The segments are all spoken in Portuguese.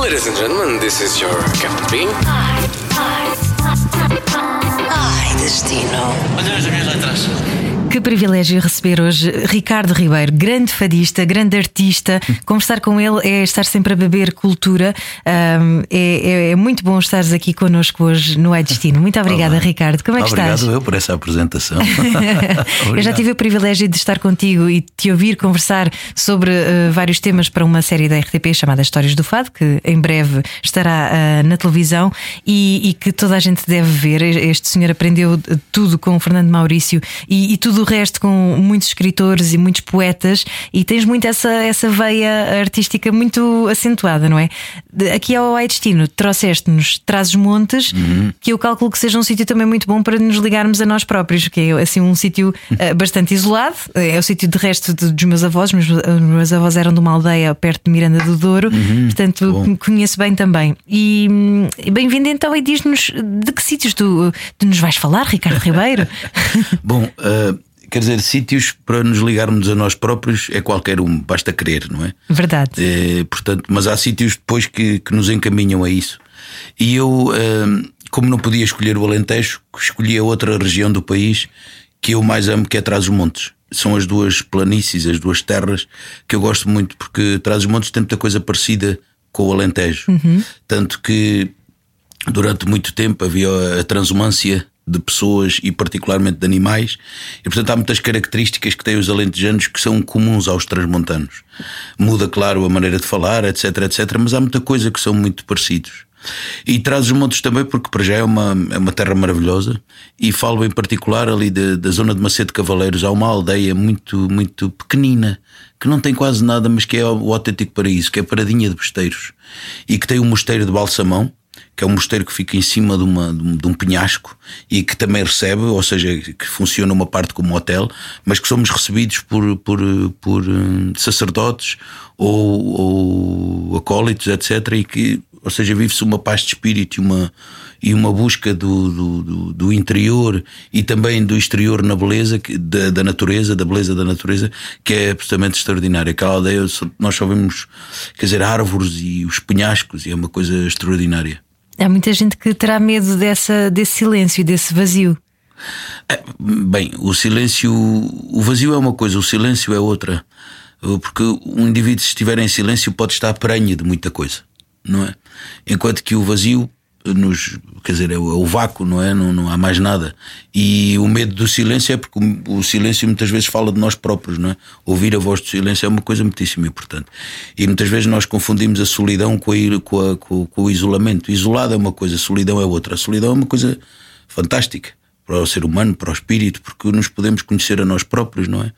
Ladies and gentlemen, this is your Captain Bean. Ai, destino. Olha as minhas letras. Que privilégio receber hoje Ricardo Ribeiro, grande fadista, grande artista. Conversar com ele é estar sempre a beber cultura. Um, é, é, muito bom estares aqui connosco hoje no É Destino. Muito obrigada, Olá. Ricardo. Como é que Obrigado estás? eu por essa apresentação. Eu já tive o privilégio de estar contigo e te ouvir conversar sobre uh, vários temas para uma série da RTP chamada Histórias do Fado, que em breve estará uh, na televisão e, e, que toda a gente deve ver. Este senhor aprendeu tudo com o Fernando Maurício e, e tudo o resto com muitos escritores e muitos poetas, e tens muito essa, essa veia artística muito acentuada, não é? Aqui ao Ai Destino, trouxeste-nos Trazes Montes, Uhum. que eu calculo que seja um sítio também muito bom para nos ligarmos a nós próprios, que é assim um sítio uh, bastante isolado. É o sítio de resto de, dos meus avós. Meus, os meus avós eram de uma aldeia perto de Miranda do Douro, Uhum. portanto bom. conheço bem também. E hum, bem-vindo então e diz-nos de que sítios tu, tu nos vais falar, Ricardo Ribeiro? Bom, uh, quer dizer, sítios para nos ligarmos a nós próprios é qualquer um, basta querer, não é? Verdade. É, portanto, mas há sítios depois que, que nos encaminham a isso. E eu, uh, como não podia escolher o Alentejo, escolhi a outra região do país que eu mais amo, que é Trás-os-Montes. São as duas planícies, as duas terras que eu gosto muito, porque Trás-os-Montes tem muita coisa parecida com o Alentejo. Tanto que durante muito tempo havia a transumância de pessoas e particularmente de animais e portanto há muitas características que têm os alentejanos que são comuns aos transmontanos. Muda claro a maneira de falar etc etc mas há muita coisa que são muito parecidos. E traz os montes também porque para já é uma, é uma terra maravilhosa e falo em particular ali de- da zona de Macedo Cavaleiros. Há uma aldeia muito muito pequenina que não tem quase nada mas que é o autêntico paraíso que é Paradinha de Besteiros e que tem o mosteiro de Balsamão que é um mosteiro que fica em cima de, uma, de, um, penhasco e que também recebe, ou seja, que funciona uma parte como hotel, mas que somos recebidos por, por, por hum, sacerdotes ou, ou acólitos, etc. E que, ou seja, vive-se uma paz de espírito e uma, e uma busca do, do, do, interior e também do exterior na beleza que- da, da natureza, da beleza da natureza, que é absolutamente extraordinária. Aquela aldeia, nós só vemos, quer dizer, árvores e os penhascos, e é uma coisa extraordinária. Há muita gente que terá medo dessa, desse silêncio, desse vazio. É, Bem, o silêncio, o vazio é uma coisa, o silêncio é outra. Porque um indivíduo, se estiver em silêncio, pode estar prenhe de muita coisa, não é? Enquanto que o vazio nos, quer dizer, é o, é o vácuo, não é? Não, não há mais nada. E o medo do silêncio é porque o, o silêncio muitas vezes fala de nós próprios, não é? Ouvir a voz do silêncio é uma coisa muitíssimo importante. E muitas vezes nós confundimos a solidão com, a, com, a, com, com o isolamento. Isolado é uma coisa, solidão é outra. A solidão é uma coisa fantástica para o ser humano, para o espírito, porque nos podemos conhecer a nós próprios, não é?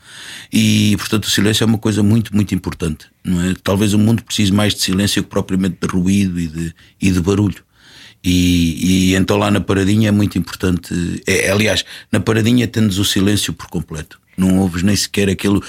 E, portanto, o silêncio é uma coisa muito, muito importante, não é? Talvez o mundo precise mais de silêncio que propriamente de ruído e de, e de barulho. E, e então lá na paradinha é muito importante. É, aliás, na paradinha tendes o silêncio por completo. Não ouves nem sequer aquele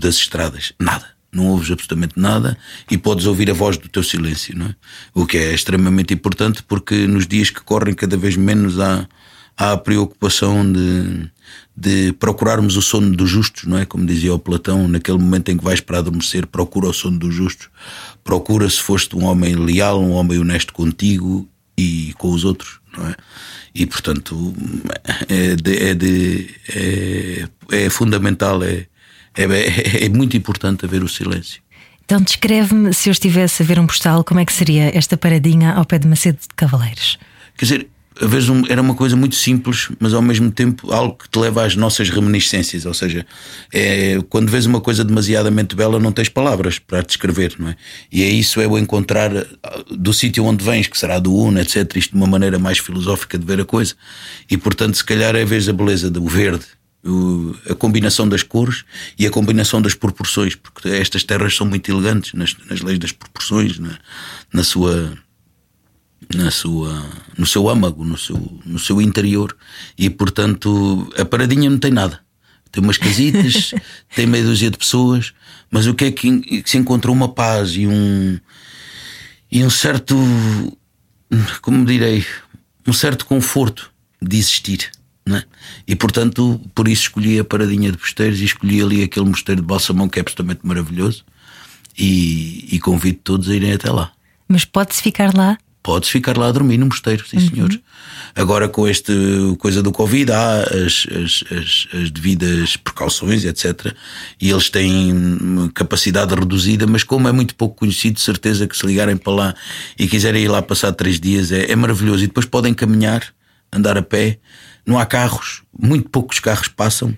das estradas, nada. Não ouves absolutamente nada e podes ouvir a voz do teu silêncio, não é? O que é extremamente importante porque nos dias que correm cada vez menos há, há a preocupação de, de procurarmos o sono dos justos, não é? Como dizia o Platão, naquele momento em que vais para adormecer, procura o sono dos justos, procura se foste um homem leal, um homem honesto contigo e com os outros, não é? E portanto é, de, é, de, é, é fundamental, é, é, é muito importante haver o silêncio. Então descreve-me, se eu estivesse a ver um postal, como é que seria esta paradinha ao pé de Macedo de Cavaleiros? Quer dizer, um- era uma coisa muito simples, mas ao mesmo tempo algo que te leva às nossas reminiscências. Ou seja, é, quando vês uma coisa demasiadamente bela, não tens palavras para descrever, não é? E é isso, é o encontrar ah, do sítio onde vens, que será do Una, etc., isto de uma maneira mais filosófica de ver a coisa. E portanto, se calhar é vez a beleza do verde. a combinação das cores e a combinação das proporções, porque estas terras são muito elegantes nas, nas leis das proporções, é? na sua na sua, no seu âmago, no seu, no seu interior. E portanto, a paradinha não tem nada. Tem umas casitas, tem meia dúzia de pessoas, mas o que é que, se encontra uma paz e um e um certo, como direi, um certo conforto de existir. Né? E portanto, por isso escolhi a Paradinha de Posteiros e escolhi ali aquele mosteiro de Balsamão que é absolutamente maravilhoso. E, e convido todos a irem até lá. Mas pode-se ficar lá? Pode-se ficar lá a dormir no mosteiro, sim Uhum. senhores. Agora com este coisa do Covid há as, as, as, as devidas precauções, etc. E eles têm capacidade reduzida, mas como é muito pouco conhecido, certeza que se ligarem para lá e quiserem ir lá passar três dias é, é maravilhoso. E depois podem caminhar, andar a pé, não há carros, muito poucos carros passam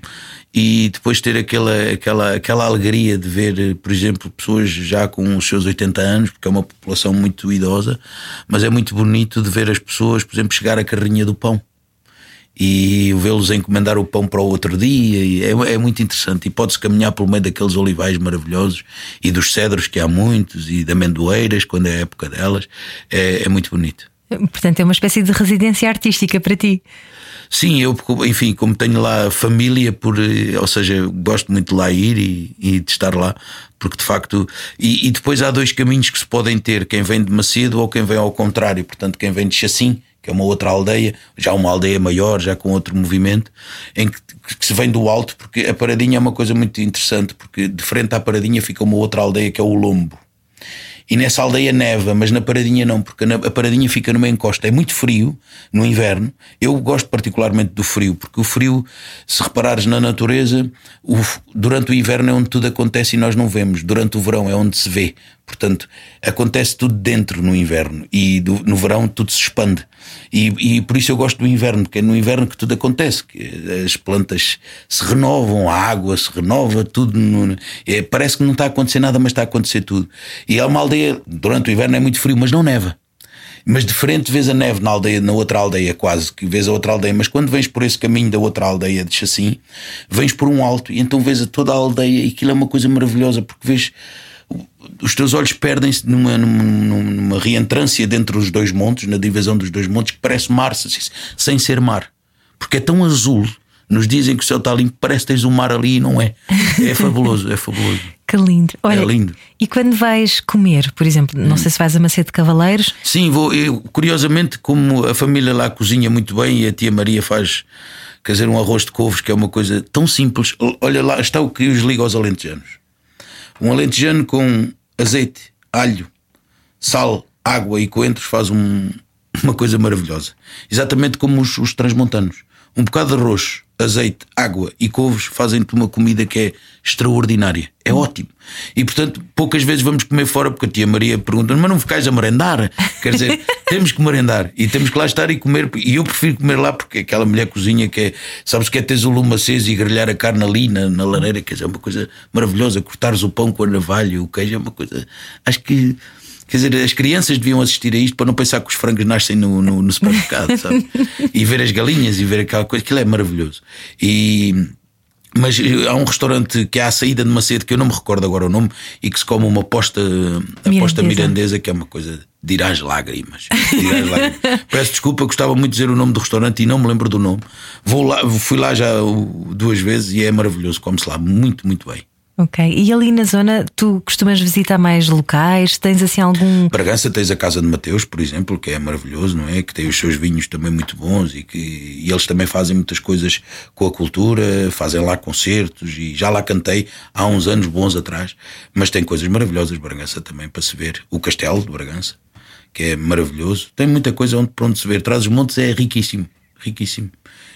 e depois ter aquela, aquela, aquela alegria de ver, por exemplo, pessoas já com os seus 80 anos, porque é uma população muito idosa, mas é muito bonito de ver as pessoas, por exemplo, chegar a carrinha do pão e vê-los encomendar o pão para o outro dia. É, é muito interessante. E pode-se caminhar pelo meio daqueles olivais maravilhosos e dos cedros, que há muitos, e de amendoeiras, quando é a época delas. É, é muito bonito. Portanto, é uma espécie de residência artística para ti. Sim, eu, enfim, como tenho lá família, por, ou seja, gosto muito de lá ir e, e de estar lá, porque de facto. E, e, depois há dois caminhos que se podem ter: quem vem de Macedo ou quem vem ao contrário. Portanto, quem vem de Chassim, que é uma outra aldeia, já uma aldeia maior, já com outro movimento, em que, que se vem do alto, porque a Paradinha é uma coisa muito interessante, porque de frente à Paradinha fica uma outra aldeia que é o Lombo. E nessa aldeia neva, mas na Paradinha não, porque a Paradinha fica numa encosta. É muito frio no inverno. Eu gosto particularmente do frio, porque o frio, se reparares na natureza, o, durante o inverno é onde tudo acontece e nós não vemos. Durante o verão é onde se vê. Portanto, acontece tudo dentro no inverno e do, no verão tudo se expande. E, e, por isso eu gosto do inverno, porque é no inverno que tudo acontece. Que as plantas se renovam, a água se renova, tudo. No, é, parece que não está a acontecer nada, mas está a acontecer tudo. E há uma aldeia, durante o inverno é muito frio, mas não neva. Mas de frente vês a neve na aldeia, na outra aldeia, quase que vês a outra aldeia. Mas quando vens por esse caminho da outra aldeia de Chassim, vens por um alto e então vês a toda a aldeia e aquilo é uma coisa maravilhosa porque vês os teus olhos perdem-se numa, numa, numa reentrância dentro dos dois montes, na divisão dos dois montes, que parece mar sem ser mar, porque é tão azul. Nos dizem que o céu está limpo, parece que tens um mar ali e não é. É fabuloso, é fabuloso. Que lindo. Olha, é lindo. E quando vais comer, por exemplo, não hum. sei se vais a Macedo de Cavaleiros? Sim, vou. Eu, curiosamente, como a família lá cozinha muito bem e a tia Maria faz, quer dizer, um arroz de couves, que é uma coisa tão simples. Olha lá, está o que os liga aos alentejanos. Um alentejano com azeite, alho, sal, água e coentros faz um, uma coisa maravilhosa. Exatamente como os, os transmontanos. Um bocado de arroz, azeite, água e couves fazem-te uma comida que é extraordinária. É ótimo. E portanto, poucas vezes vamos comer fora porque a tia Maria pergunta: Mas não ficais a merendar? Quer dizer, temos que merendar e temos que lá estar e comer. E eu prefiro comer lá porque aquela mulher cozinha que é, sabes que é teres o lume aceso e grelhar a carne ali na, na lareira, quer dizer, é uma coisa maravilhosa. Cortares o pão com a navalha e o queijo é uma coisa. Acho que. Quer dizer, as crianças deviam assistir a isto para não pensar que os frangos nascem no, no, no supermercado, sabe? E ver as galinhas e ver aquela coisa, aquilo é maravilhoso. E. Mas há um restaurante que há à saída de Macedo, que eu não me recordo agora o nome, e que se come uma posta, aposta mirandesa, que é uma coisa de ir às lágrimas. Ir às lágrimas. Peço desculpa, gostava muito de dizer o nome do restaurante e não me lembro do nome. Vou lá, fui lá já duas vezes e é maravilhoso, come-se lá muito, muito bem. Ok. E ali na zona, tu costumas visitar mais locais? Tens assim algum. Bragança tens a Casa de Mateus, por exemplo, que é maravilhoso, não é? Que tem os seus vinhos também muito bons e que e eles também fazem muitas coisas com a cultura, fazem lá concertos e já lá cantei há uns anos bons atrás. Mas tem coisas maravilhosas, Bragança também, para se ver. O Castelo de Bragança, que é maravilhoso. Tem muita coisa onde, para onde se ver. Traz os montes é riquíssimo, riquíssimo.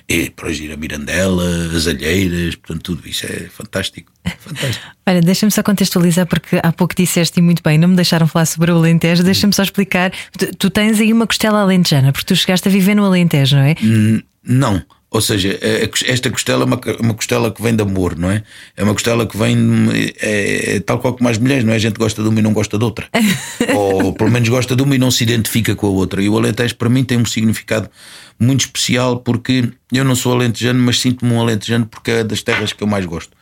E para ir a Mirandela, as Alheiras, portanto, tudo isso é fantástico. fantástico. Olha, deixa-me só contextualizar, porque há pouco disseste e muito bem, não me deixaram falar sobre o Alentejo. Deixa-me só explicar. Tu, tu, tens aí uma costela alentejana, porque tu chegaste a viver no Alentejo, não é? Não. Ou seja, esta costela é uma, uma costela que vem de amor, não é? É uma costela que vem é, é, tal qual como as mulheres, não é? A gente gosta de uma e não gosta de outra. Ou pelo menos gosta de uma e não se identifica com a outra. E o Alentejo para mim tem um significado muito especial porque eu não sou alentejano, mas sinto-me um alentejano porque é das terras que eu mais gosto.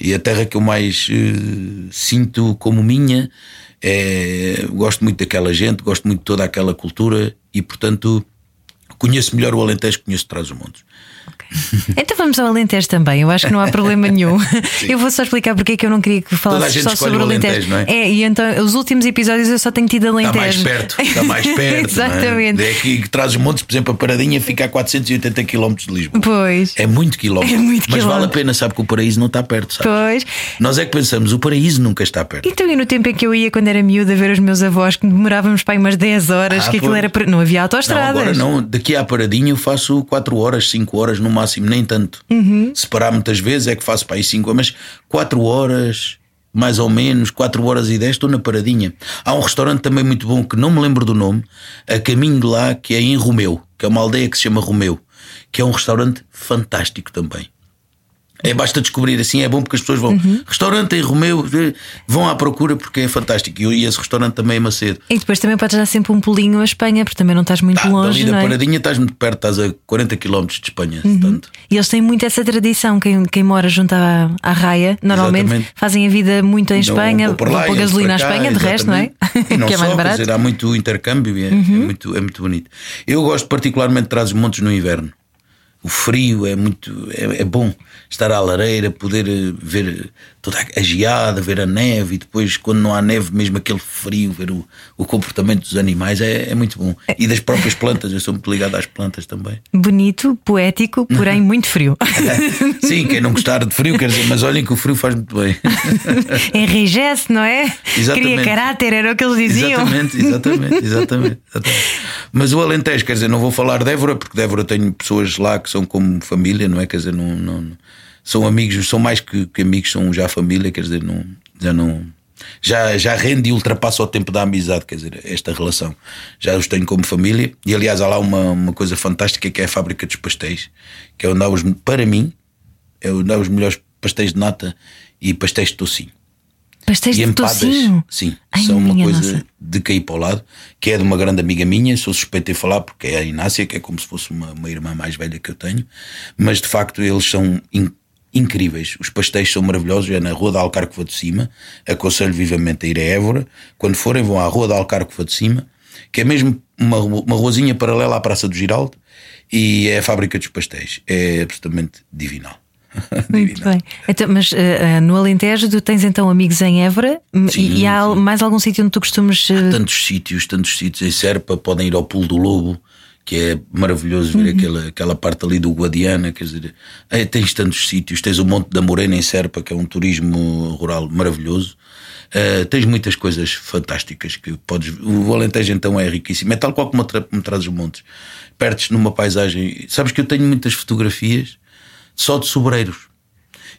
E a terra que eu mais uh, sinto como minha é. Gosto muito daquela gente, gosto muito de toda aquela cultura e, portanto, conheço melhor o Alentejo que conheço Trás-os-Montes. Então vamos ao Alentejo também. Eu acho que não há problema nenhum. eu vou só explicar porque é que eu não queria que falasse só sobre o Alentejo. Alentejo não é? é, e então os últimos episódios eu só tenho tido Alentejo. Está mais perto, está mais perto. Exatamente. É? é aqui que traz os montes, por exemplo, a Paradinha fica a 480 km de Lisboa. Pois. É muito quilómetro. É muito Mas vale a pena, sabe que o paraíso não está perto, sabe? Pois. Nós é que pensamos, o paraíso nunca está perto. Então, e no tempo em que eu ia quando era miúda ver os meus avós, que demorávamos para aí umas 10 horas, Ah, que aquilo pois. era. Não havia Não, autoestradas. agora não. Daqui à Paradinha eu faço 4 horas, 5 horas no máximo, nem tanto. Uhum. Se parar muitas vezes é que faço para aí 5 mas 4 horas, mais ou menos, 4 horas e 10 estou na Paradinha. Há um restaurante também muito bom que não me lembro do nome, a caminho de lá, que é em Romeu, que é uma aldeia que se chama Romeu, que é um restaurante fantástico também. É, basta descobrir assim, é bom porque as pessoas vão. Uhum. Restaurante em Romeu, vão à procura porque é fantástico. E esse restaurante também é Macedo. E depois também podes dar sempre um pulinho à Espanha, porque também não estás muito Tá, longe, dali não da é? Paradinha estás muito perto, estás a 40 km de Espanha. Uhum. E eles têm muito essa tradição. Quem, quem mora junto à, à raia, normalmente Exatamente. fazem a vida muito em Espanha, vão vão lá, gasolina à Espanha, de resto, não é? E não que é só, mais barato. Uhum. dizer, há muito intercâmbio e é, é muito, é muito bonito. Eu gosto particularmente de os montes no inverno. O frio é muito é, é bom estar à lareira, poder eh, ver toda a geada, ver a neve e depois, quando não há neve, mesmo aquele frio, ver o, o comportamento dos animais é, é muito bom. E das próprias plantas, eu sou muito ligado às plantas também. Bonito, poético, porém muito frio. Sim, quem não gostar de frio, quer dizer, mas olhem que o frio faz muito bem. Enrijece, não é? Exatamente. Cria caráter, era o que eles diziam. Exatamente, exatamente, exatamente, exatamente. Mas o Alentejo, quer dizer, não vou falar de Évora, porque de Évora tenho pessoas lá que são como família, não é? Quer dizer, não, não- são amigos, são mais que, que amigos, são já família, quer dizer, não, já não. Já, já rende e ultrapassa o tempo da amizade, quer dizer, esta relação. Já os tenho como família. E aliás, há lá uma, uma coisa fantástica que é a fábrica dos pastéis, que é onde há os, para mim, é onde há os melhores pastéis de nata e pastéis de tocinho Pastéis e de empadas, tocinho. sim, Ai, são uma coisa nossa. de cair para o lado, que é de uma grande amiga minha, sou suspeito em falar porque é a Inácia, que é como se fosse uma, uma irmã mais velha que eu tenho, mas de facto eles são in- incríveis. Os pastéis são maravilhosos, é na Rua da Alcarcova de Cima, aconselho vivamente a ir a Évora. Quando forem, vão à Rua da Alcarcova de Cima, que é mesmo uma, uma ruazinha paralela à Praça do Giraldo, e é a fábrica dos pastéis. É absolutamente divinal. Muito bem. Então, mas eh, no Alentejo, tu tens então amigos em Évora e- Sim, e, há mais algum sítio onde tu costumes. eh, tantos sítios, tantos sítios em Serpa, podem ir ao Pulo do Lobo, que é maravilhoso ver Uhum. aquela, aquela parte ali do Guadiana, quer dizer, é, tens tantos sítios, tens o Monte da Morena em Serpa, que é um turismo rural maravilhoso. Eh, tens muitas coisas fantásticas que podes. O Alentejo então é riquíssimo. É tal qual como me traz os montes. Perdes numa paisagem. Sabes que eu tenho muitas fotografias só de sobreiros.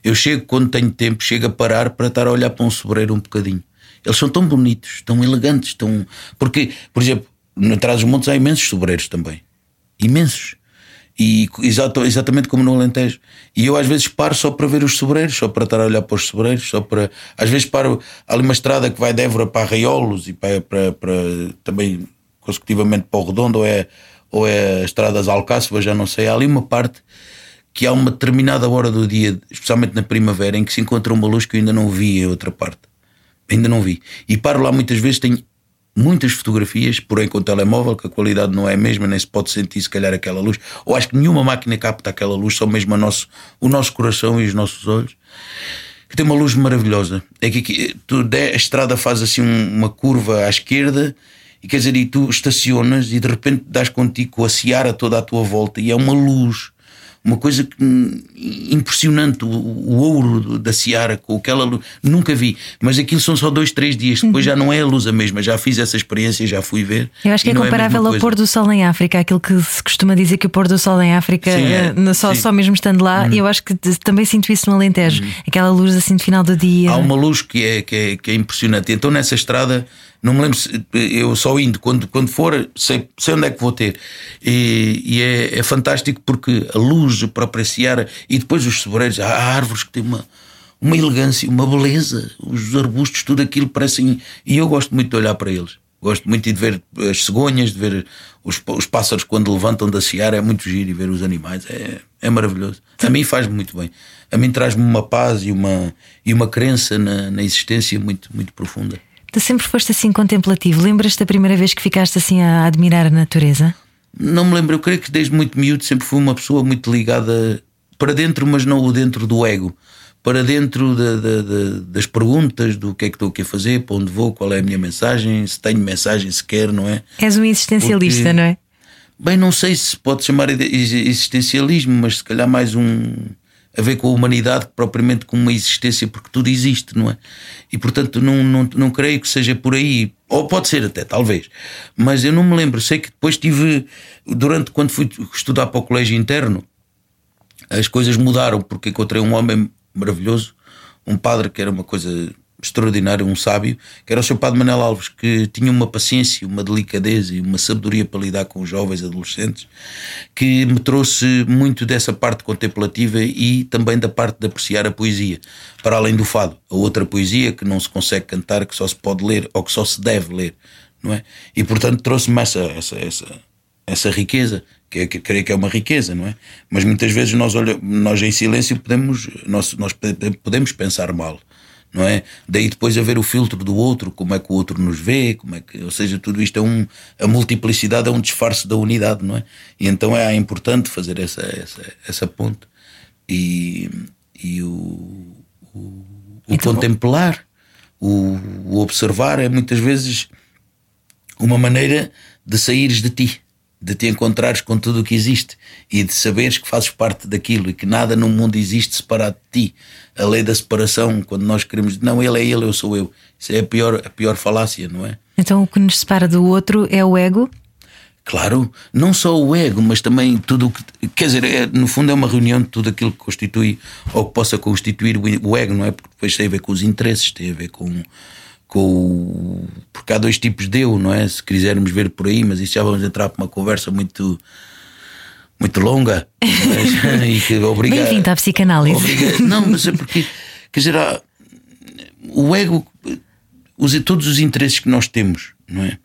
Eu chego, quando tenho tempo, chego a parar para estar a olhar para um sobreiro um bocadinho. Eles são tão bonitos, tão elegantes, tão. Porque, por exemplo, no Trás dos Montes há imensos sobreiros também. Imensos. E exatamente como no Alentejo. E eu às vezes paro só para ver os sobreiros, só para estar a olhar para os sobreiros, só para. Às vezes paro ali uma estrada que vai de Évora para Arraiolos e para, para, para também consecutivamente para o Redondo, ou é, ou é a estrada das Alcáçovas, já não sei. Há ali uma parte que há uma determinada hora do dia, especialmente na primavera, em que se encontra uma luz que eu ainda não vi em outra parte. Ainda não vi. E paro lá muitas vezes, tenho muitas fotografias, porém com telemóvel, que a qualidade não é a mesma, nem se pode sentir se calhar aquela luz. Ou acho que nenhuma máquina capta aquela luz, só mesmo nosso, o nosso coração e os nossos olhos. Que tem uma luz maravilhosa. É que aqui, tu, a estrada faz assim um- uma curva à esquerda e quer dizer, e tu estacionas e de repente dás contigo a seara toda à tua volta e é uma luz uma coisa hum, impressionante, o, o ouro da Seara com aquela luz, nunca vi, mas aquilo são só dois, três dias, depois já não é a luz a mesma, já fiz essa experiência, já fui ver. Eu acho que é a comparável mesma ao coisa. pôr do sol em África, aquilo que se costuma dizer que o pôr do sol em África, Sim, é. eh, no- só, Sim. Uhum. só mesmo estando lá, e eu acho que também sinto isso no Alentejo, aquela luz assim de final do dia. Há uma luz que é, que é, que é impressionante. Então nessa estrada, não me lembro se eu só indo, quando, quando for, sei, sei onde é que vou ter. E, e é, é fantástico porque a luz, a própria seara, e depois os sobreiros, há árvores que têm uma, uma elegância, uma beleza, os arbustos, tudo aquilo parecem. E eu gosto muito de olhar para eles. Gosto muito de ver as cegonhas, de ver os, os pássaros quando levantam da seara, é muito giro e ver os animais, é, é maravilhoso. A mim faz-me muito bem. A mim traz-me uma paz e uma, e uma crença na, na existência muito, muito profunda. Tu sempre foste assim contemplativo. Lembras-te da primeira vez que ficaste assim a admirar a natureza? Não me lembro, eu creio que desde muito miúdo sempre fui uma pessoa muito ligada para dentro, mas não o dentro do ego. Para dentro da- da- da- das perguntas do que é que estou aqui a fazer, para onde vou, qual é a minha mensagem, se tenho mensagem sequer, não é? És um existencialista, Porque- não é? Bem, não sei se pode chamar de existencialismo, mas se calhar mais um a ver com a humanidade propriamente com uma existência, porque tudo existe, não é? E portanto não, não, não creio que seja por aí, ou pode ser até, talvez, mas eu não me lembro. Sei que depois tive, durante quando fui estudar para o colégio interno, as coisas mudaram porque encontrei um homem maravilhoso, um padre que era uma coisa extraordinária, um sábio, que era o seu padre Manel Alves, que tinha uma paciência, uma delicadeza e uma sabedoria para lidar com os jovens adolescentes, que me trouxe muito dessa parte contemplativa e também da parte de apreciar a poesia, para além do fado, a outra poesia que não se consegue cantar, que só se pode ler ou que só se deve ler, não é? E portanto trouxe-me essa, essa, essa, essa riqueza, que, é, que creio que é uma riqueza, não é? Mas muitas vezes nós, olha, nós em silêncio podemos, nós, nós podemos pensar mal, não é? Daí depois haver o filtro do outro, como é que o outro nos vê, como é que, ou seja, tudo isto é um, a multiplicidade é um disfarce da unidade, não é? E então é importante fazer essa, essa, essa ponte e, e o, o, o Então- contemplar, o, o observar é muitas vezes uma maneira de saíres de ti, de te encontrares com tudo o que existe e de saberes que fazes parte daquilo e que nada no mundo existe separado de ti. A lei da separação, quando nós queremos, não, ele é ele, eu sou eu. Isso é a pior, a pior falácia, não é? Então o que nos separa do outro é o ego. Claro, não só o ego, mas também tudo o que. Quer dizer, é, no fundo é uma reunião de tudo aquilo que constitui ou que possa constituir o, ego, não é? Porque depois tem a ver com os interesses, tem a ver com. Com porque há dois tipos de eu, não é? Se quisermos ver por aí, mas isso já vamos entrar para uma conversa muito. muito longa. E que obriga, Bem-vindo à psicanálise. obriga- não, mas é porque. Quer dizer, há- o ego, os, todos os interesses que nós temos, não é?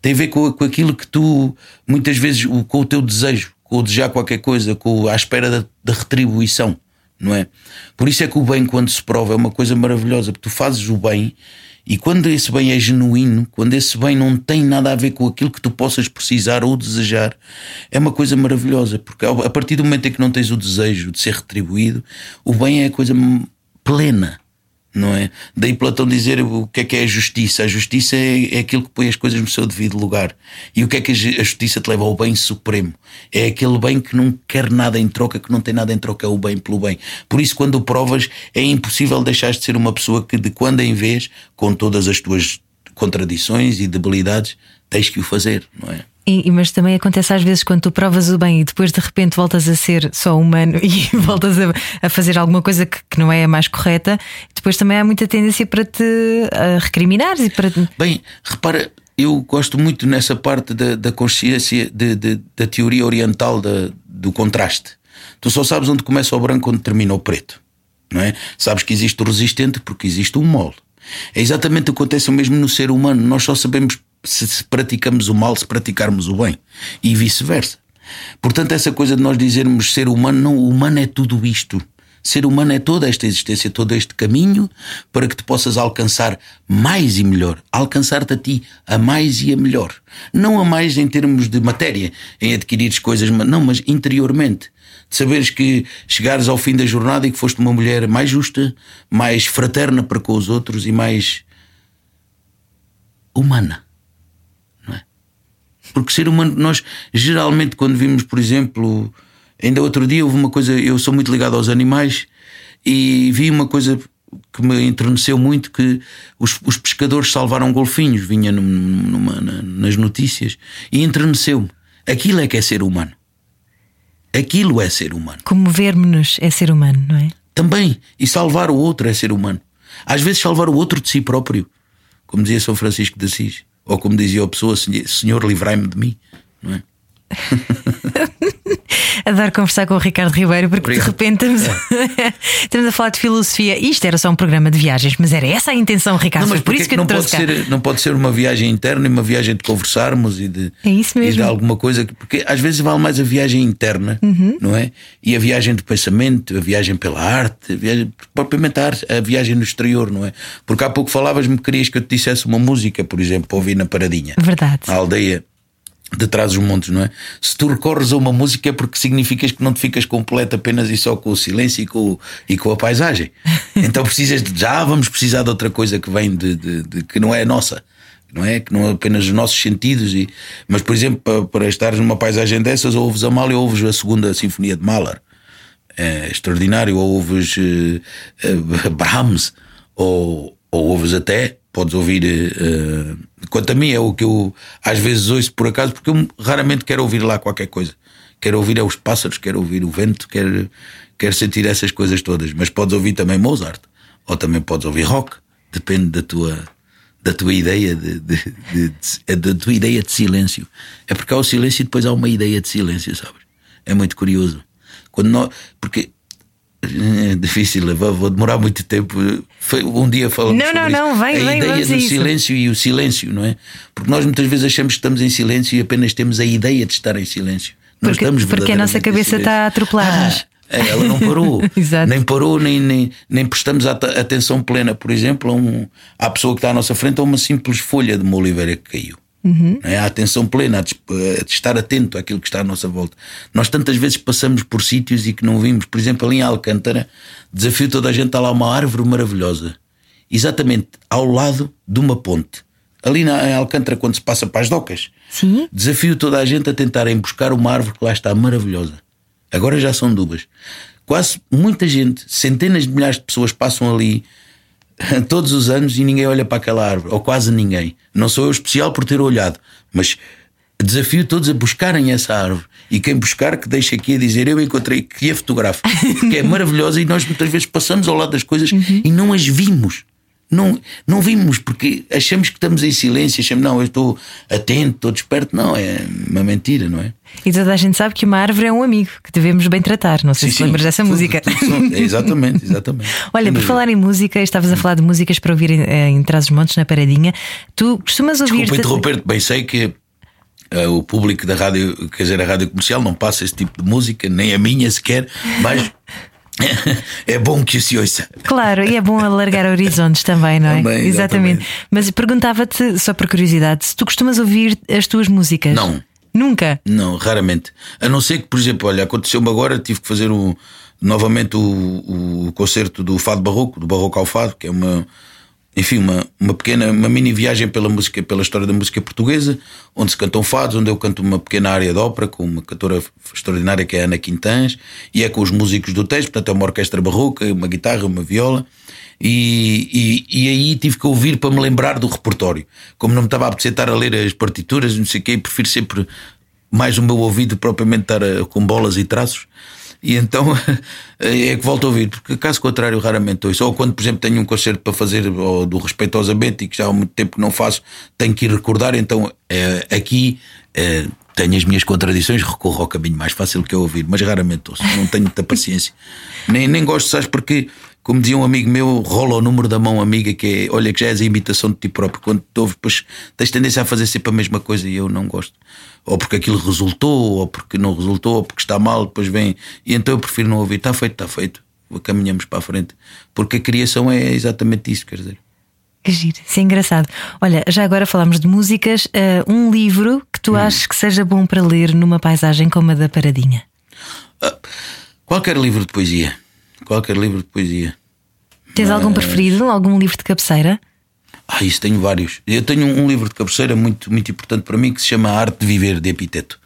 Tem a ver com, com aquilo que tu, muitas vezes, com o teu desejo, com o desejar qualquer coisa, com a espera da, da retribuição, não é? Por isso é que o bem, quando se prova, é uma coisa maravilhosa, porque tu fazes o bem e quando esse bem é genuíno, quando esse bem não tem nada a ver com aquilo que tu possas precisar ou desejar, é uma coisa maravilhosa, porque a partir do momento em que não tens o desejo de ser retribuído, o bem é a coisa plena não é? Daí Platão dizer o que é que é a justiça. A justiça é, é aquilo que põe as coisas no seu devido lugar. E o que é que a ju- a justiça te leva ao bem supremo? É aquele bem que não quer nada em troca, que não tem nada em troca, é o bem pelo bem. Por isso, quando o provas, é impossível deixar de ser uma pessoa que, de quando em vez, com todas as tuas contradições e debilidades, tens que o fazer, não é? E, mas também acontece às vezes quando tu provas o bem e depois de repente voltas a ser só humano e voltas a, a fazer alguma coisa que, que não é a mais correta, depois também há muita tendência para te ah, recriminares e para. te- Bem, repara, eu gosto muito nessa parte da, da consciência de- de- da teoria oriental da- do contraste. Tu só sabes onde começa o branco onde termina o preto, não é? Sabes que existe o resistente porque existe o mole. É exatamente o que acontece o mesmo no ser humano. Nós só sabemos se, se praticamos o mal, se praticarmos o bem e vice-versa. Portanto, essa coisa de nós dizermos ser humano, não, humano é tudo isto. Ser humano é toda esta existência, todo este caminho para que te possas alcançar mais e melhor. Alcançar-te a ti a mais e a melhor. Não a mais em termos de matéria, em adquirires coisas, não, mas interiormente. De saberes que chegares ao fim da jornada e que foste uma mulher mais justa, mais fraterna para com os outros e mais humana. Porque ser humano, nós geralmente quando vimos, por exemplo, ainda outro dia houve uma coisa, eu sou muito ligado aos animais e vi uma coisa que me enterneceu muito que os, os pescadores salvaram golfinhos, vinha num- numa- na- nas notícias e enterneceu-me. Aquilo é que é ser humano. Aquilo é ser humano. Comover-me-nos é ser humano, não é? Também. E salvar o outro é ser humano. Às vezes salvar o outro de si próprio. Como dizia São Francisco de Assis. Ou como dizia a pessoa, Senhor, livrai-me de mim. Não é? Adoro conversar com o Ricardo Ribeiro porque Obrigado. de repente estamos, estamos a falar de filosofia. Isto era só um programa de viagens, mas era essa a intenção, Ricardo. Não, mas por isso que eu não, pode cá. ser, não pode ser uma viagem interna e uma viagem de conversarmos e de, É e de alguma coisa. que- Porque às vezes vale mais a viagem interna, Uhum. não é? E a viagem do pensamento, a viagem pela arte, a viagem, propriamente a, arte, a viagem no exterior, não é? Porque há pouco falavas-me que querias que eu te dissesse uma música, por exemplo, para ouvir na paradinha. Verdade. Na aldeia. De trás dos montes, não é? Se tu recorres a uma música é porque significas que não te ficas completo apenas e só com o silêncio e com, e com a paisagem. Então precisas de já vamos precisar de outra coisa que vem de, de, de que não é nossa, não é? Que não é apenas os nossos sentidos. E, mas, por exemplo, para, para estares numa paisagem dessas, ouves a Mahler ou ouves a segunda Sinfonia de Mahler. É extraordinário. Ou ouves uh, uh, Brahms, ou, ou ouves até podes ouvir. Uh, quanto a mim, é o que eu às vezes ouço por acaso, porque eu raramente quero ouvir lá qualquer coisa. Quero ouvir é os pássaros, quero ouvir o vento, quero, quero sentir essas coisas todas. Mas podes ouvir também Mozart, ou também podes ouvir rock, depende da tua, da tua ideia de, de, de, da tua ideia de silêncio. É porque há o silêncio e depois há uma ideia de silêncio, sabes? É muito curioso. Quando nós, porque é difícil, vou demorar muito tempo. Um dia falamos não, não, não, vem, a vem, ideia do silêncio e o silêncio, não é? Porque nós muitas vezes achamos que estamos em silêncio e apenas temos a ideia de estar em silêncio. Nós porque, estamos porque a nossa cabeça está a atropelar-nos. Ah, ela não parou, nem parou, nem, nem, nem prestamos atenção plena, por exemplo, a um, à pessoa que está à nossa frente, a uma simples folha de uma oliveira que caiu. Uhum. É? A atenção plena, a a de, estar atento àquilo que está à nossa volta. Nós tantas vezes passamos por sítios e que não vimos, por exemplo, ali em Alcântara, desafio toda a gente, está lá uma árvore maravilhosa, exatamente ao lado de uma ponte. Ali na, em Alcântara, quando se passa para as docas, Sim. desafio toda a gente a tentarem buscar uma árvore que lá está maravilhosa. Agora já são duas. Quase muita gente, centenas de milhares de pessoas passam ali todos os anos e ninguém olha para aquela árvore, ou quase ninguém. Não sou eu especial por ter olhado, mas desafio todos a buscarem essa árvore. E quem buscar, que deixe aqui a dizer: Eu encontrei, que a fotografo, que é maravilhosa e nós muitas vezes passamos ao lado das coisas uhum. e não as vimos. Não, não vimos porque achamos que estamos em silêncio, achamos, não, eu estou atento, estou desperto. Não, é uma mentira, não é? E toda a gente sabe que uma árvore é um amigo que devemos bem tratar. Não sei sim, se sim, lembras dessa tudo, música. Tudo, tudo, exatamente, exatamente. Olha, por falar em música, estavas a falar de músicas para ouvir em, eh, em Trás os Montes, na Paradinha. Tu costumas ouvir. Desculpa interromper-te, bem sei que uh, o público da rádio, quer dizer, a rádio comercial, não passa esse tipo de música, nem a minha sequer, mas. É bom que se ouça. Claro, e é bom alargar horizontes também, não é? Também, exatamente. exatamente. Mas perguntava-te, só por curiosidade, se tu costumas ouvir as tuas músicas? Não. Nunca? Não, raramente. A não ser que, por exemplo, olha, aconteceu-me agora, tive que fazer o, novamente o, o concerto do Fado Barroco, do Barroco ao Fado, que é uma, enfim, uma, uma pequena, uma mini viagem pela música, pela história da música portuguesa, onde se cantam fados, onde eu canto uma pequena área de ópera com uma cantora extraordinária que é a Ana Quintans, e é com os músicos do texto, portanto é uma orquestra barroca, uma guitarra, uma viola, e, e, e, aí tive que ouvir para me lembrar do repertório. Como não me estava a apetecer estar a ler as partituras, não sei o quê, prefiro sempre mais o meu ouvido propriamente estar com bolas e traços. E então é que volto a ouvir, porque caso contrário, raramente ouço. Ou quando, por exemplo, tenho um concerto para fazer ou do respeitosamente e que já há muito tempo que não faço, tenho que ir recordar. Então é, aqui é, tenho as minhas contradições, recorro ao caminho mais fácil que é ouvir, mas raramente ouço, não tenho muita paciência. nem, nem gosto, sabes, porque como dizia um amigo meu, rola o número da mão amiga, que é olha que já és a imitação de ti próprio. Quando te ouves, depois tens tendência a fazer sempre a mesma coisa e eu não gosto. Ou porque aquilo resultou, ou porque não resultou, ou porque está mal, depois vem. E então eu prefiro não ouvir. Está feito, está feito. Caminhamos para a frente. Porque a criação é exatamente isso, quer dizer. Que giro, isso é engraçado. Olha, já agora falamos de músicas. Uh, um livro que tu hum. achas que seja bom para ler numa paisagem como a da Paradinha? Uh, qualquer livro de poesia qualquer livro de poesia. Tens Mas... algum preferido? Algum livro de cabeceira? Ah, isso tenho vários. Eu tenho um livro de cabeceira muito, muito importante para mim que se chama A Arte de Viver, de Epiteto,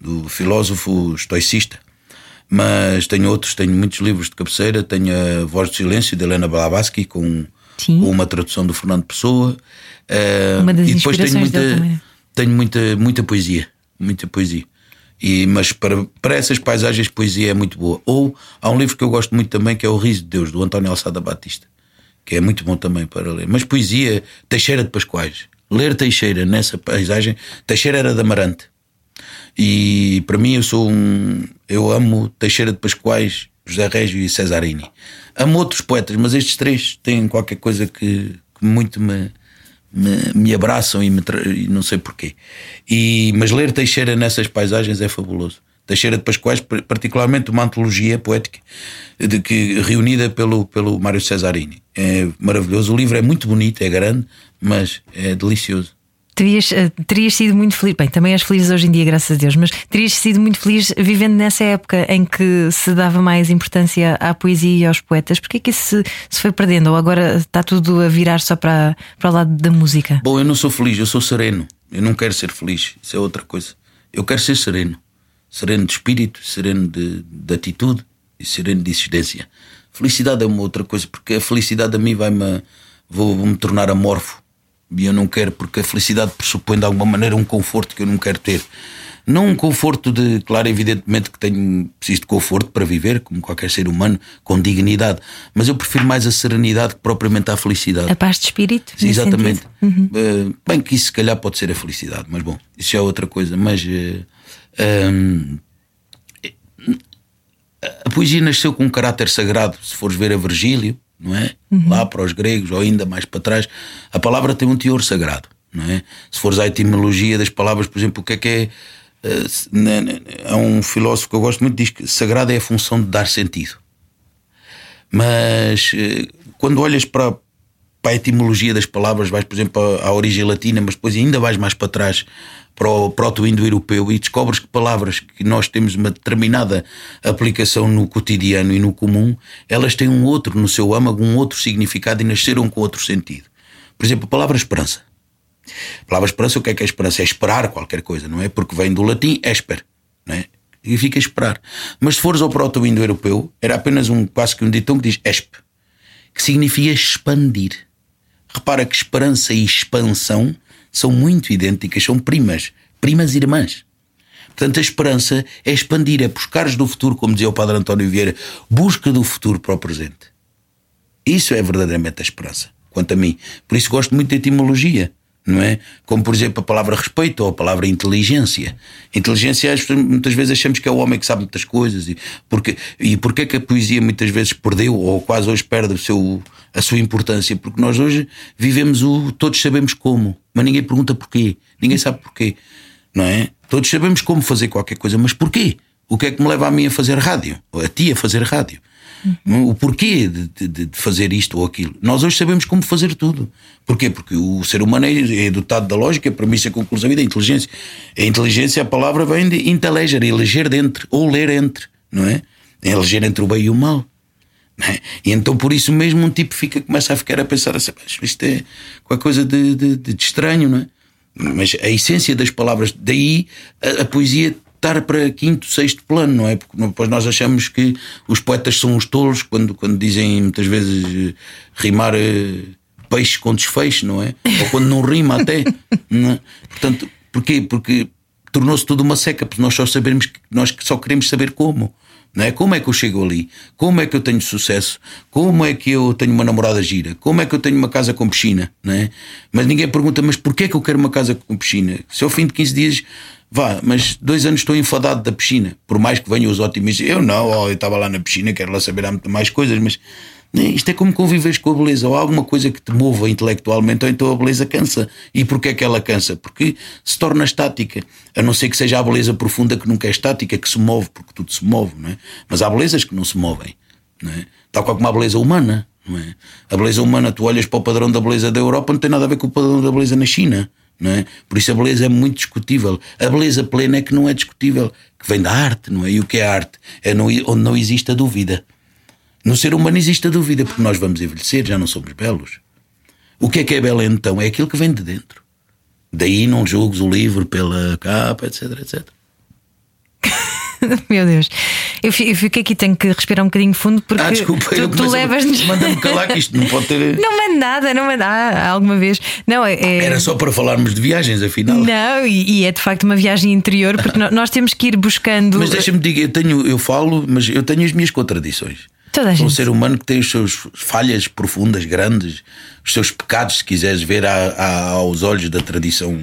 do filósofo estoicista. Mas tenho outros, tenho muitos livros de cabeceira. Tenho a Voz do Silêncio, de Helena Blavatsky, com, com uma tradução do Fernando Pessoa. Uh, uma das e depois tenho muita, tenho muita, muita poesia. Muita poesia. E, mas para, para essas paisagens, poesia é muito boa. Ou há um livro que eu gosto muito também, que é O Riso de Deus, do António Alçada Batista, que é muito bom também para ler. Mas poesia, Teixeira de Pascoais. Ler Teixeira nessa paisagem. Teixeira era de Amarante. E para mim, eu sou um. Eu amo Teixeira de Pascoais, José Régio e Cesarini. Amo outros poetas, mas estes três têm qualquer coisa que, que muito me, me, me abraçam e, me não sei porquê. E, mas ler Teixeira nessas paisagens é fabuloso. Teixeira de Pascoais, particularmente uma antologia poética de que, reunida pelo, pelo Mário Cesarini. É maravilhoso. O livro é muito bonito, é grande, mas é delicioso. Terias, eh, terias sido muito feliz, bem, também és feliz hoje em dia, graças a Deus, mas terias sido muito feliz vivendo nessa época em que se dava mais importância à poesia e aos poetas. Porquê que isso se, se foi perdendo? Ou agora está tudo a virar só para, para o lado da música? Bom, eu não sou feliz, eu sou sereno. Eu não quero ser feliz, isso é outra coisa. Eu quero ser sereno. Sereno de espírito, sereno de, de atitude e sereno de existência. Felicidade é uma outra coisa, porque a felicidade a mim vai-me. Vou-me tornar amorfo e eu não quero, porque a felicidade pressupõe de alguma maneira um conforto que eu não quero ter. Não um conforto de, claro, evidentemente que tenho, preciso de conforto para viver, como qualquer ser humano, com dignidade, mas eu prefiro mais a serenidade que propriamente a felicidade. A paz de espírito? Sim, exatamente. Uhum. Uh, bem, que isso se calhar pode ser a felicidade, mas bom, isso é outra coisa. Mas uh, um, a poesia nasceu com um caráter sagrado, se fores ver a Virgílio não é? Uhum. Lá para os gregos ou ainda mais para trás, a palavra tem um teor sagrado, não é? Se fores à etimologia das palavras, por exemplo, o que é que é. Há um filósofo que eu gosto muito diz que sagrado é a função de dar sentido. Mas eh, quando olhas para, para a etimologia das palavras, vais, por exemplo, à origem latina, mas depois ainda vais mais para trás para o proto-indo-europeu e descobres que palavras que nós temos uma determinada aplicação no cotidiano e no comum, elas têm um outro no seu âmago, um outro significado e nasceram com outro sentido. Por exemplo, a palavra esperança. A palavra esperança, o que é que é esperança? É esperar qualquer coisa, não é? Porque vem do latim esper, não é? Significa esperar. Mas se fores ao proto-indo-europeu, era apenas um, quase que um ditão que diz esp, que significa expandir. Repara que esperança e expansão são muito idênticas, são primas, primas irmãs. Portanto, a esperança é expandir, é buscares do futuro, como dizia o Padre António Vieira, busca do futuro para o presente. Isso é verdadeiramente a esperança, quanto a mim. Por isso gosto muito da etimologia, não é? Como, por exemplo, a palavra respeito ou a palavra inteligência. Inteligência, muitas vezes achamos que é o homem que sabe muitas coisas. E porque, e porquê que a poesia muitas vezes perdeu, ou quase hoje perde o seu, a sua importância? Porque nós hoje vivemos o. Todos sabemos como mas ninguém pergunta porquê. Ninguém sabe porquê. Não é? Todos sabemos como fazer qualquer coisa, mas porquê? O que é que me leva a mim a fazer rádio? Ou a ti a fazer rádio? Uhum. O porquê de, de, de, fazer isto ou aquilo? Nós hoje sabemos como fazer tudo. Porquê? Porque o ser humano é, é dotado da lógica, a premissa, a conclusão e da inteligência. A inteligência, a palavra vem de inteleger, eleger dentro, ou ler entre, não é? É eleger entre o bem e o mal. É? E então por isso mesmo um tipo fica, começa a ficar a pensar assim, isto é qualquer coisa de, de, de estranho, não é? Mas a essência das palavras, daí a, a, poesia estar para quinto, sexto plano, não é? Porque depois nós achamos que os poetas são os tolos quando, quando dizem muitas vezes eh, rimar eh, peixe com desfecho, não é? Ou quando não rima até. Não é? Portanto, porquê? Porque tornou-se tudo uma seca, porque nós só sabemos que nós só queremos saber como. Não é? Como é que eu chego ali? Como é que eu tenho sucesso? Como é que eu tenho uma namorada gira? Como é que eu tenho uma casa com piscina? Não é? Mas ninguém pergunta, mas porquê é que eu quero uma casa com piscina? Se ao fim de 15 dias, vá, mas dois anos estou enfadado da piscina, por mais que venham os otimistas, eu não, oh, eu estava lá na piscina, quero lá saber há muito mais coisas, mas né, isto é como conviveres com a beleza, ou alguma coisa que te mova intelectualmente, ou então a beleza cansa. E porquê é que ela cansa? Porque se torna estática. A não ser que seja a beleza profunda que nunca é estática, que se move, porque tudo se move, não é? Mas há belezas que não se movem, não é? Tal como a beleza humana, não é? A beleza humana, tu olhas para o padrão da beleza da Europa, não tem nada a ver com o padrão da beleza na China. Não é? Por isso a beleza é muito discutível. A beleza plena é que não é discutível, que vem da arte, não é? E o que é arte? É onde não existe a dúvida. No ser humano existe a dúvida, porque nós vamos envelhecer, já não somos belos. O que é que é belo então? É aquilo que vem de dentro. Daí não julgues o livro pela capa, etc, etc. Meu Deus, eu fiquei aqui, tenho que respirar um bocadinho fundo porque ah, desculpa, tu, tu levas-nos. Manda-me calar que isto não pode ter. Não manda nada, não manda ah, alguma vez. Não, é, é... Era só para falarmos de viagens, afinal. Não, e, e é de facto uma viagem interior porque nós temos que ir buscando. Mas deixa-me dizer, eu tenho, eu falo, mas eu tenho as minhas contradições. Toda a gente. Um ser humano que tem as suas falhas profundas, grandes, os seus pecados, se quiseres ver a, a, aos olhos da tradição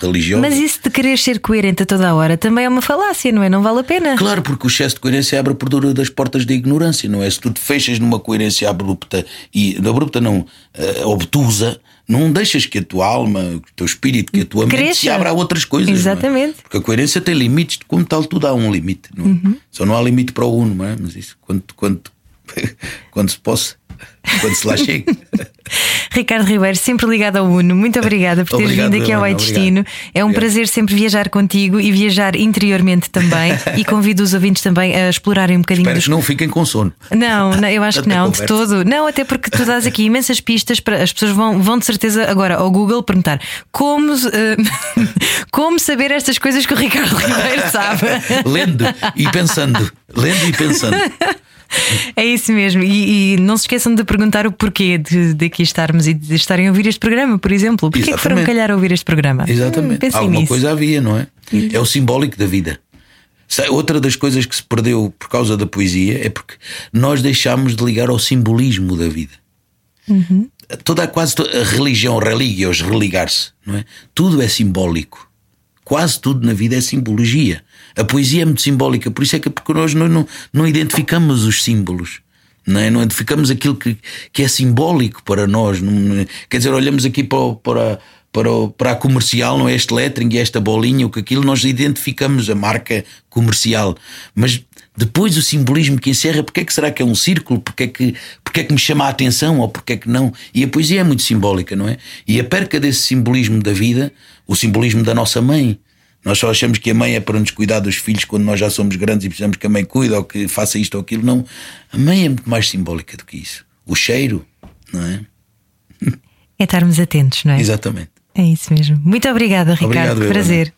religiosa. Mas isso de querer ser coerente a toda a hora também é uma falácia, não é? Não vale a pena. Claro, porque o excesso de coerência abre a perdura das portas da ignorância, não é? Se tu te fechas numa coerência abrupta e abrupta não, uh, obtusa, não deixas que a tua alma, o teu espírito, que a tua Cresça. mente se abra a outras coisas. É? Exatamente. É? Porque a coerência tem limites, como tal, tudo há um limite. Não é? uhum. Só não há limite para o uno, não é? Mas isso, quando, quando quando se possa, quando se lá chegue. Ricardo Ribeiro, sempre ligado ao Uno, muito obrigada por teres Obrigado, vindo aqui ao Ai Destino. obrigado. É um Obrigado. prazer sempre viajar contigo e viajar interiormente também. e convido os ouvintes também a explorarem um bocadinho Espero dos que não fiquem com sono. Não, não, eu acho que não, de conversa. todo. Não, até porque tu dás aqui imensas pistas para as pessoas vão, vão de certeza agora ao Google perguntar como, eh, como saber estas coisas que o Ricardo Ribeiro sabe. Lendo e pensando. Lendo e pensando. É isso mesmo. E, e não se esqueçam de perguntar o porquê de, de aqui estarmos e de estarem a ouvir este programa, por exemplo. Porquê é que foram Exatamente. calhar a ouvir este programa? Hum, Exatamente. pensem Alguma nisso. coisa havia, não é? É o simbólico da vida. Outra das coisas que se perdeu por causa da poesia é porque nós deixámos de ligar ao simbolismo da vida. Uhum. Toda quase to- a religião, religios, religar-se, não é? Tudo é simbólico. Quase tudo na vida é simbologia. A poesia é muito simbólica, por isso é que porque nós não, não, não identificamos os símbolos. Não, é? não identificamos aquilo que, que é simbólico para nós. Não- quer dizer, olhamos aqui para, para, para, para a comercial, não é? Este lettering, esta bolinha, o que aquilo, nós identificamos a marca comercial. Mas depois o simbolismo que encerra, porque é que será que é um círculo? Porque é que, porque é que me chama a atenção ou porque é que não? E a poesia é muito simbólica, não é? E a perca desse simbolismo da vida, o simbolismo da nossa mãe. Nós só achamos que a mãe é para nos cuidar dos filhos quando nós já somos grandes e precisamos que a mãe cuide ou que faça isto ou aquilo. Não. A mãe é muito mais simbólica do que isso. O cheiro, não é? É estarmos atentos, não é? Exatamente. É isso mesmo. Muito obrigada, Ricardo. Obrigado, prazer.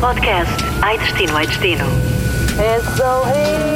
Podcast Ai Destino, Ai Destino. So